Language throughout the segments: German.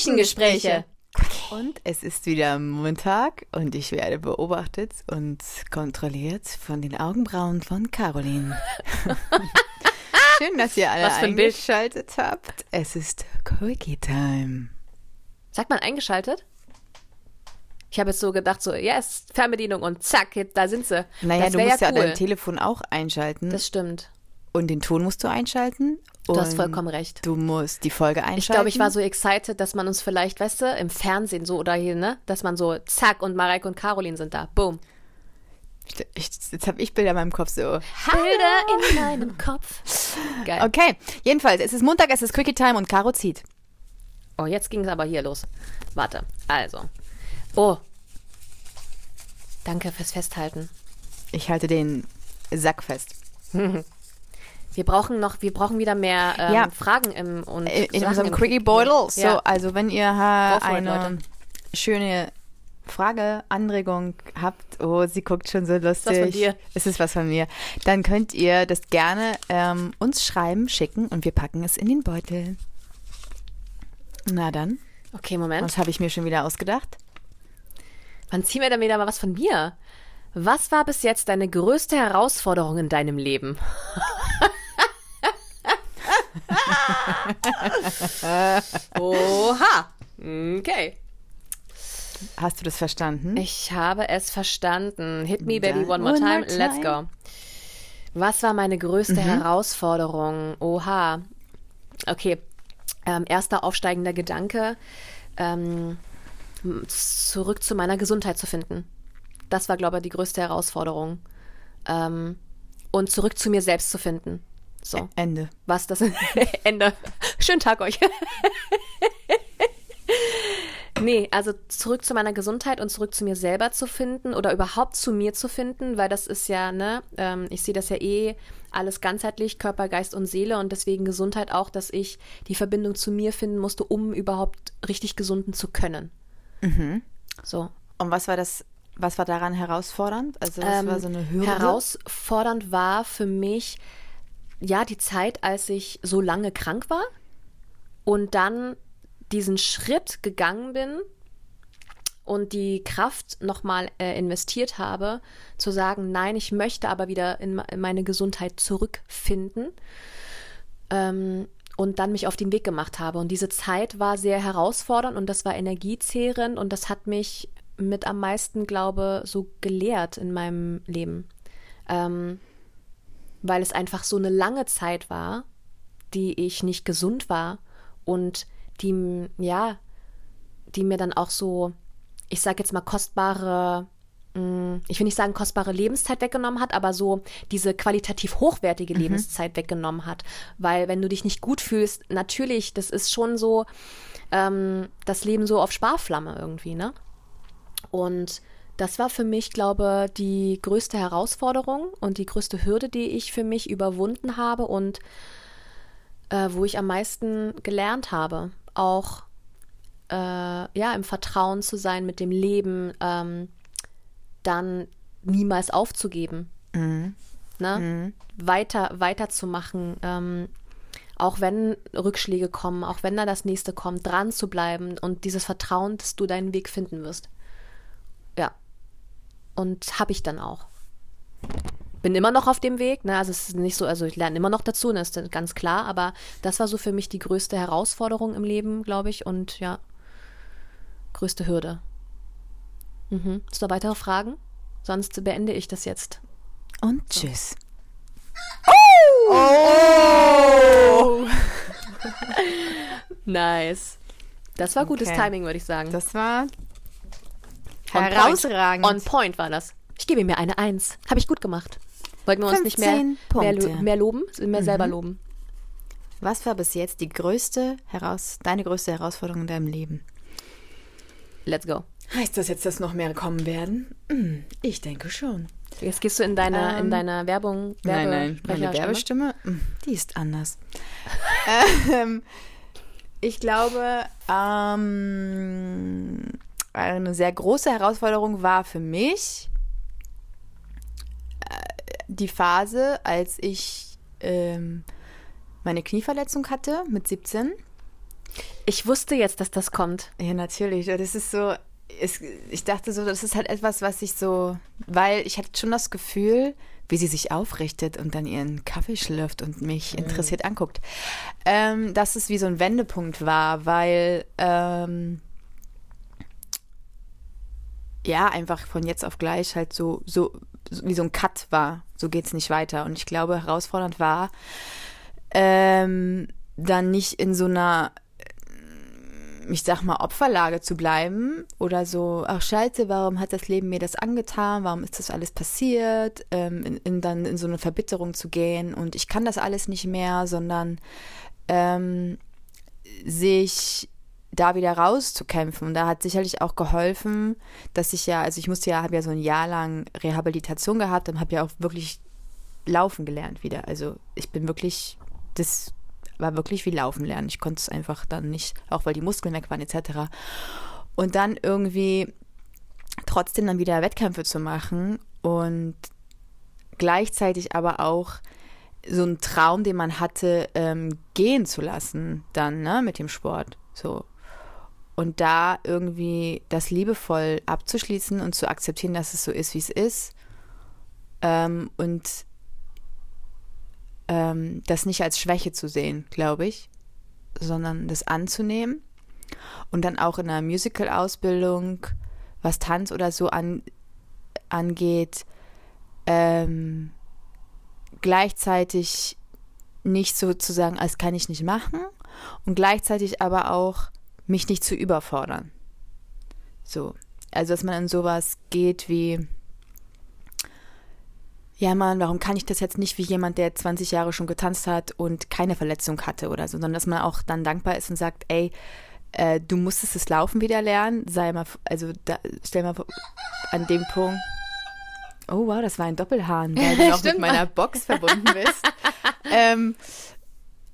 Küchengespräche. Und es ist wieder Montag und ich werde beobachtet und kontrolliert von den Augenbrauen von Caroline. Schön, dass ihr alle für ein eingeschaltet habt. Es ist Quickie Time. Sagt man eingeschaltet? Ich habe jetzt so gedacht, so, yes, Fernbedienung und zack, da sind sie. Naja, das du musst ja, cool. dein Telefon auch einschalten Das stimmt. Und den Ton musst du einschalten. Du hast vollkommen recht. Du musst die Folge einschalten. Ich glaube, ich war so excited, dass man uns vielleicht, weißt du, im Fernsehen so oder hier, ne, dass man so, zack, und Mareike und Caroline sind da. Boom. Ich, jetzt habe ich Bilder in meinem Kopf so. Bilder in meinem Kopf. Geil. Okay, jedenfalls, es ist Montag, es ist Quickie Time und Caro zieht. Oh, jetzt ging es aber hier los. Warte, also. Oh. Danke fürs Festhalten. Ich halte den Sack fest. Wir brauchen noch, wir brauchen wieder mehr ähm, Ja. Fragen im und Äh, in unserem Quickie Beutel. So, Ja. also wenn ihr it, eine Leute. schöne Frage, Anregung habt, oh, sie guckt schon so lustig. was von dir. Es ist was von mir. Dann könnt ihr das gerne ähm, uns schreiben, schicken und wir packen es in den Beutel. Na dann, Okay, Moment. was habe ich mir schon wieder ausgedacht? Wann ziehen wir denn wieder mal was von mir? Was war bis jetzt deine größte Herausforderung in deinem Leben? Oha. Okay. Hast du das verstanden? Ich habe es verstanden. Hit me, baby, one more time. Let's go. Was war meine größte Herausforderung? Oha. Okay. Ähm, erster aufsteigender Gedanke. Ähm, zurück zu meiner Gesundheit zu finden. Das war, glaube ich, die größte Herausforderung. Ähm, und zurück zu mir selbst zu finden. So. Ende. Was das Ende. Schönen Tag euch. nee, also zurück zu meiner Gesundheit und zurück zu mir selber zu finden oder überhaupt zu mir zu finden, weil das ist ja, ne, ähm, ich sehe das ja eh alles ganzheitlich, Körper, Geist und Seele und deswegen Gesundheit auch, dass ich die Verbindung zu mir finden musste, um überhaupt richtig gesunden zu können. So. Und was war das, was war daran herausfordernd? Also das Ähm, war so eine Hürde. Herausfordernd war für mich ja die Zeit, als ich so lange krank war und dann diesen Schritt gegangen bin und die Kraft nochmal äh, investiert habe, zu sagen, nein, ich möchte aber wieder in, in meine Gesundheit zurückfinden ähm, und dann mich auf den Weg gemacht habe. Und diese Zeit war sehr herausfordernd und das war energiezehrend und das hat mich mit am meisten, glaube so gelehrt in meinem Leben. Ähm, weil es einfach so eine lange Zeit war, die ich nicht gesund war und die, ja, die mir dann auch so, ich sag jetzt mal, kostbare, ich will nicht sagen kostbare Lebenszeit weggenommen hat, aber so diese qualitativ hochwertige Lebenszeit weggenommen hat. Weil wenn du dich nicht gut fühlst, natürlich, das ist schon so, ähm, das Leben so auf Sparflamme irgendwie, ne? Und das war für mich, glaube die größte Herausforderung und die größte Hürde, die ich für mich überwunden habe und äh, wo ich am meisten gelernt habe. Auch äh, ja, im Vertrauen zu sein mit dem Leben, ähm, dann niemals aufzugeben. Ne? Weiter, weiterzumachen, ähm, auch wenn Rückschläge kommen, auch wenn da das nächste kommt, dran zu bleiben und dieses Vertrauen, dass du deinen Weg finden wirst. Und habe ich dann auch. Bin immer noch auf dem Weg, ne? Also es ist nicht so, also ich lerne immer noch dazu, ne? Ist ganz klar, aber das war so für mich die größte Herausforderung im Leben, glaube ich, und ja, größte Hürde. Mhm. Hast du da weitere Fragen? Sonst beende ich das jetzt. Und tschüss. Nice. Das war gutes Okay. Timing, würde ich sagen. Das war On herausragend. Point. On point war das. Ich gebe mir eine Eins. Habe ich gut gemacht. Wollten wir uns nicht mehr, 15 mehr, lo-. Mhm. mehr loben, mehr selber loben. Was war bis jetzt die größte heraus, deine größte Herausforderung in deinem Leben? Let's go. Heißt das jetzt, dass noch mehr kommen werden? Hm, Ich denke schon. Jetzt gehst du in deine, in Ähm, deine Werbung. Nein, nein, meine. Werbestimme, hm, die ist anders. ähm, ich glaube, ähm, eine sehr große Herausforderung war für mich äh, die Phase, als ich ähm, meine Knieverletzung hatte mit 17. Ich wusste jetzt, dass das kommt. Ja, natürlich. Das ist so, es, ich dachte so, das ist halt etwas, was ich so, weil ich hatte schon das Gefühl, wie sie sich aufrichtet und dann ihren Kaffee schlürft und mich mhm. interessiert anguckt, ähm, dass es wie so ein Wendepunkt war, weil ähm, ja, einfach von jetzt auf gleich halt so, so, wie so ein Cut war. So geht es nicht weiter. Und ich glaube, herausfordernd war, ähm, dann nicht in so einer, ich sag mal, Opferlage zu bleiben oder so, ach scheiße, warum hat das Leben mir das angetan, warum ist das alles passiert, ähm, in, in, dann in so eine Verbitterung zu gehen und ich kann das alles nicht mehr, sondern ähm, sich da wieder rauszukämpfen. Und da hat sicherlich auch geholfen, dass ich ja, also ich musste ja, habe ja so ein Jahr lang Rehabilitation gehabt und habe ja auch wirklich laufen gelernt wieder. Also ich bin wirklich, das war wirklich wie laufen lernen. Ich konnte es einfach dann nicht, auch weil die Muskeln weg waren etc. Und dann irgendwie trotzdem dann wieder Wettkämpfe zu machen und gleichzeitig aber auch so einen Traum, den man hatte, ähm, gehen zu lassen, dann, ne, mit dem Sport. So und da irgendwie das liebevoll abzuschließen und zu akzeptieren, dass es so ist, wie es ist. Ähm, und ähm, das nicht als Schwäche zu sehen, glaube ich, sondern das anzunehmen. Und dann auch in einer Musical-Ausbildung, was Tanz oder so an, angeht, ähm, gleichzeitig nicht sozusagen, als kann ich nicht machen und gleichzeitig aber auch mich nicht zu überfordern. So. Also, dass man in sowas geht wie, ja Mann, warum kann ich das jetzt nicht wie jemand, der 20 Jahre schon getanzt hat und keine Verletzung hatte oder so, sondern dass man auch dann dankbar ist und sagt, ey, äh, du musstest das Laufen wieder lernen, sei mal, also da, stell mal an dem Punkt, oh wow, das war ein Doppelhahn, weil du noch mit meiner Box verbunden bist. ähm,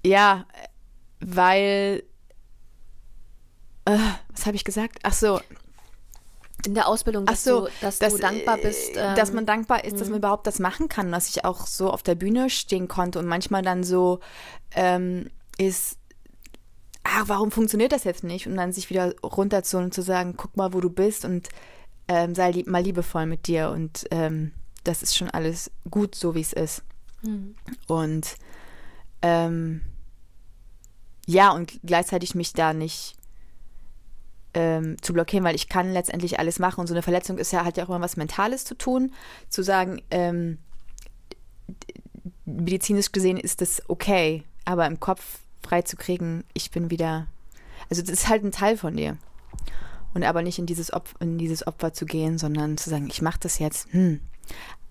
ja, weil äh, was habe ich gesagt? Ach so. In der Ausbildung, dass, so, du, dass, dass du dankbar bist. Ähm, dass man dankbar ist, dass man mhm. überhaupt das machen kann, dass ich auch so auf der Bühne stehen konnte und manchmal dann so ähm, ist, ach, warum funktioniert das jetzt nicht? Und dann sich wieder runterzuholen und zu sagen, guck mal, wo du bist und ähm, sei lieb, mal liebevoll mit dir und ähm, das ist schon alles gut, so wie es ist. Mhm. Und ähm, ja, und gleichzeitig mich da nicht ähm, zu blockieren, weil ich kann letztendlich alles machen. Und so eine Verletzung ist ja, hat ja auch immer was Mentales zu tun. Zu sagen, ähm, medizinisch gesehen ist das okay, aber im Kopf freizukriegen, ich bin wieder. Also das ist halt ein Teil von dir. Und aber nicht in dieses, Opfer, in dieses Opfer zu gehen, sondern zu sagen, ich mache das jetzt. Hm.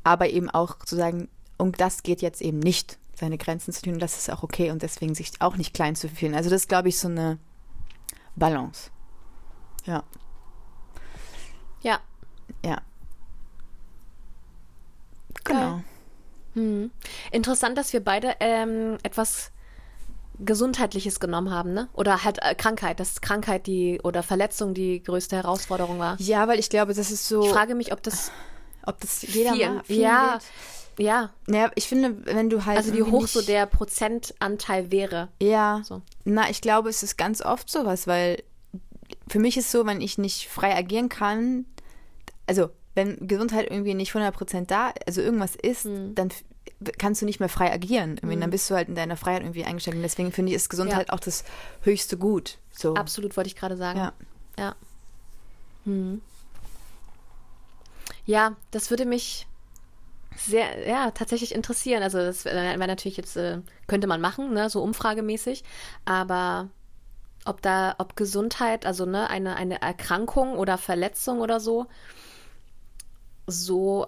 Aber eben auch zu sagen, und das geht jetzt eben nicht, seine Grenzen zu tun. Das ist auch okay und deswegen sich auch nicht klein zu fühlen. Also das ist, glaube ich, so eine Balance. Ja. Ja. Ja. Genau. Hm. Interessant, dass wir beide ähm, etwas Gesundheitliches genommen haben, ne? Oder halt äh, Krankheit, dass Krankheit die oder Verletzung die größte Herausforderung war. Ja, weil ich glaube, das ist so. Ich frage mich, ob das, ob das jeder viel, mal, viel ja, wird. ja. Naja, ich finde, wenn du halt also wie hoch so der Prozentanteil wäre. Ja. So. Na, ich glaube, es ist ganz oft sowas, weil für mich ist so, wenn ich nicht frei agieren kann, also wenn Gesundheit irgendwie nicht 100% da, also irgendwas ist, mhm. dann kannst du nicht mehr frei agieren. Mhm. Dann bist du halt in deiner Freiheit irgendwie eingeschränkt. Und deswegen finde ich, ist Gesundheit ja. auch das höchste Gut. So. Absolut, wollte ich gerade sagen. Ja. Ja. Mhm. Ja, das würde mich sehr, ja, tatsächlich interessieren. Also das wäre natürlich jetzt, äh, könnte man machen, ne, so umfragemäßig. Aber ob da, ob Gesundheit, also ne, eine, eine Erkrankung oder Verletzung oder so, so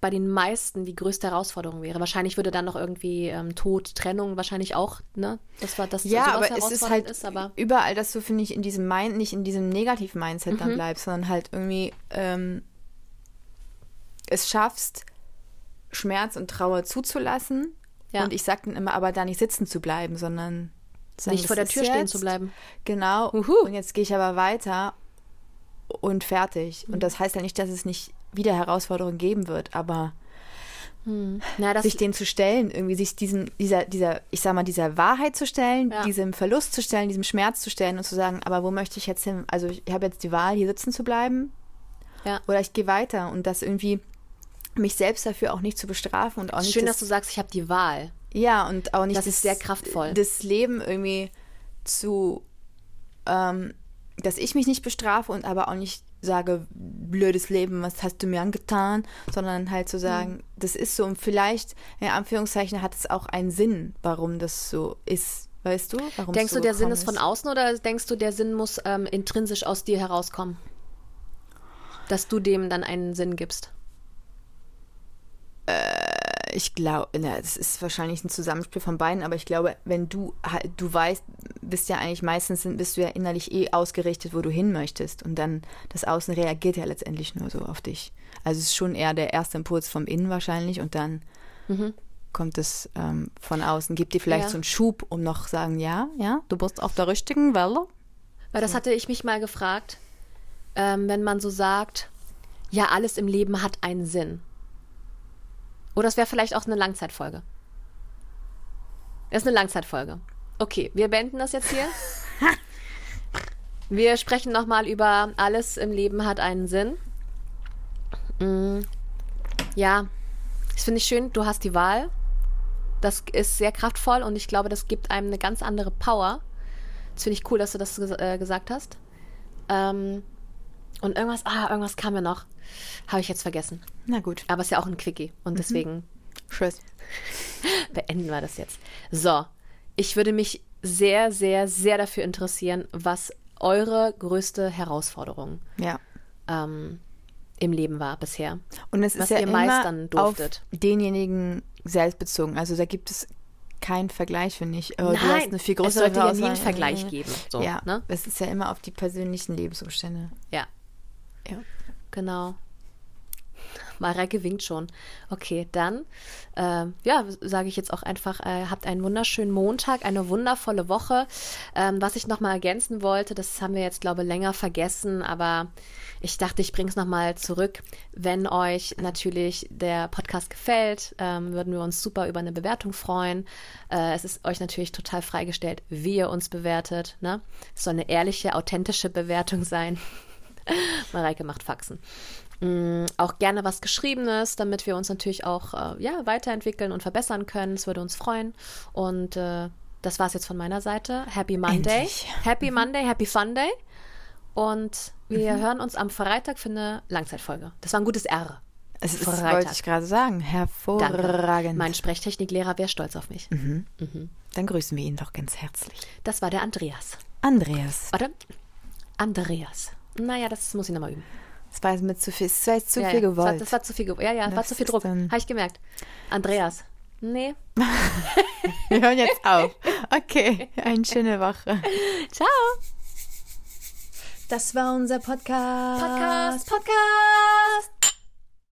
bei den meisten die größte Herausforderung wäre. Wahrscheinlich würde dann noch irgendwie ähm, Tod, Trennung wahrscheinlich auch, ne? Das war das Ja, aber es ist halt ist, aber überall, dass du, finde ich, in diesem Mind, nicht in diesem negativen Mindset mhm. dann bleibst, sondern halt irgendwie ähm, es schaffst, Schmerz und Trauer zuzulassen. Ja. Und ich sag dann immer, aber da nicht sitzen zu bleiben, sondern Sagen, nicht vor der Tür stehen jetzt. zu bleiben. Genau. Uhu. Und jetzt gehe ich aber weiter und fertig. Mhm. Und das heißt ja nicht, dass es nicht wieder Herausforderungen geben wird, aber Hm. Na, das, sich den zu stellen, irgendwie sich diesen, dieser, dieser, ich sag mal, dieser Wahrheit zu stellen, Ja. diesem Verlust zu stellen, diesem Schmerz zu stellen und zu sagen, aber wo möchte ich jetzt hin? Also ich habe jetzt die Wahl, hier sitzen zu bleiben ja. oder ich gehe weiter und das irgendwie mich selbst dafür auch nicht zu bestrafen und auch nicht Schön, dass das, du sagst, ich habe die Wahl. Ja und auch nicht Das ist sehr kraftvoll. das Leben irgendwie zu ähm, dass ich mich nicht bestrafe und aber auch nicht sage blödes Leben was hast du mir angetan sondern halt zu sagen Mhm. das ist so und vielleicht in Anführungszeichen hat es auch einen Sinn warum das so ist weißt du warum Denkst so du, der Sinn ist von außen oder denkst du, der Sinn muss ähm, intrinsisch aus dir herauskommen? Dass du dem dann einen Sinn gibst. Ich glaube, es ist wahrscheinlich ein Zusammenspiel von beiden, aber ich glaube, wenn du du weißt, bist ja eigentlich meistens bist du ja innerlich eh ausgerichtet, wo du hin möchtest und dann das Außen reagiert ja letztendlich nur so auf dich. Also es ist schon eher der erste Impuls vom Innen wahrscheinlich und dann kommt es ähm, von außen, gibt dir vielleicht Ja. so einen Schub, um noch sagen, ja, ja, du bist auf der richtigen Welle. Weil das hatte ich mich mal gefragt, ähm, wenn man so sagt, ja, alles im Leben hat einen Sinn. Oder es wäre vielleicht auch eine Langzeitfolge. Das ist eine Langzeitfolge. Okay, wir beenden das jetzt hier. Wir sprechen nochmal über alles im Leben hat einen Sinn. Mm, Ja, das finde ich schön. Du hast die Wahl. Das ist sehr kraftvoll und ich glaube, das gibt einem eine ganz andere Power. Das finde ich cool, dass du das äh, gesagt hast. Ähm, und irgendwas, ah, irgendwas kam mir noch. Habe ich jetzt vergessen. Na gut, Aber es ist ja auch ein Quickie und deswegen tschüss. beenden wir das jetzt. So, ich würde mich sehr, sehr, sehr dafür interessieren, was eure größte Herausforderung Ja. ähm, im Leben war bisher. Und es Was ist ja ihr immer meistern durftet. auf denjenigen selbst bezogen. Also da gibt es keinen Vergleich, finde ich. Oh, du hast eine viel es größere sollte ja nie einen Vergleich geben. So, ja, ne? es ist ja immer auf die persönlichen Lebensumstände. Ja, Ja. genau. Mareike winkt schon. Okay, dann, ähm, ja, sage ich jetzt auch einfach, äh, habt einen wunderschönen Montag, eine wundervolle Woche. Ähm, was ich nochmal ergänzen wollte, das haben wir jetzt, glaube ich, länger vergessen, aber ich dachte, ich bringe es nochmal zurück. Wenn euch natürlich der Podcast gefällt, ähm, würden wir uns super über eine Bewertung freuen. Äh, es ist euch natürlich total freigestellt, wie ihr uns bewertet. Ne? Es soll eine ehrliche, authentische Bewertung sein. Mareike macht Faxen. Mm, auch gerne was Geschriebenes, damit wir uns natürlich auch äh, ja, weiterentwickeln und verbessern können. Es würde uns freuen. Und äh, das war es jetzt von meiner Seite. Happy Monday. Endlich. Happy Monday, Happy Fun Day. Und wir hören uns am Freitag für eine Langzeitfolge. Das war ein gutes R. Es ist, Freitag. wollte ich gerade sagen. Danke. Hervorragend. Mein Sprechtechniklehrer wäre stolz auf mich. Dann grüßen wir ihn doch ganz herzlich. Das war der Andreas. Andreas. Warte. Andreas. Naja, das muss ich nochmal üben. Das war jetzt mit zu viel, das war jetzt zu ja, viel ja. Das war, gewollt. das war zu viel, ge ja, ja, war Das zu viel Druck. Habe ich gemerkt. Andreas. Nee. wir hören jetzt auf. Okay, eine schöne Woche. Ciao. Das war unser Podcast. Podcast, Podcast.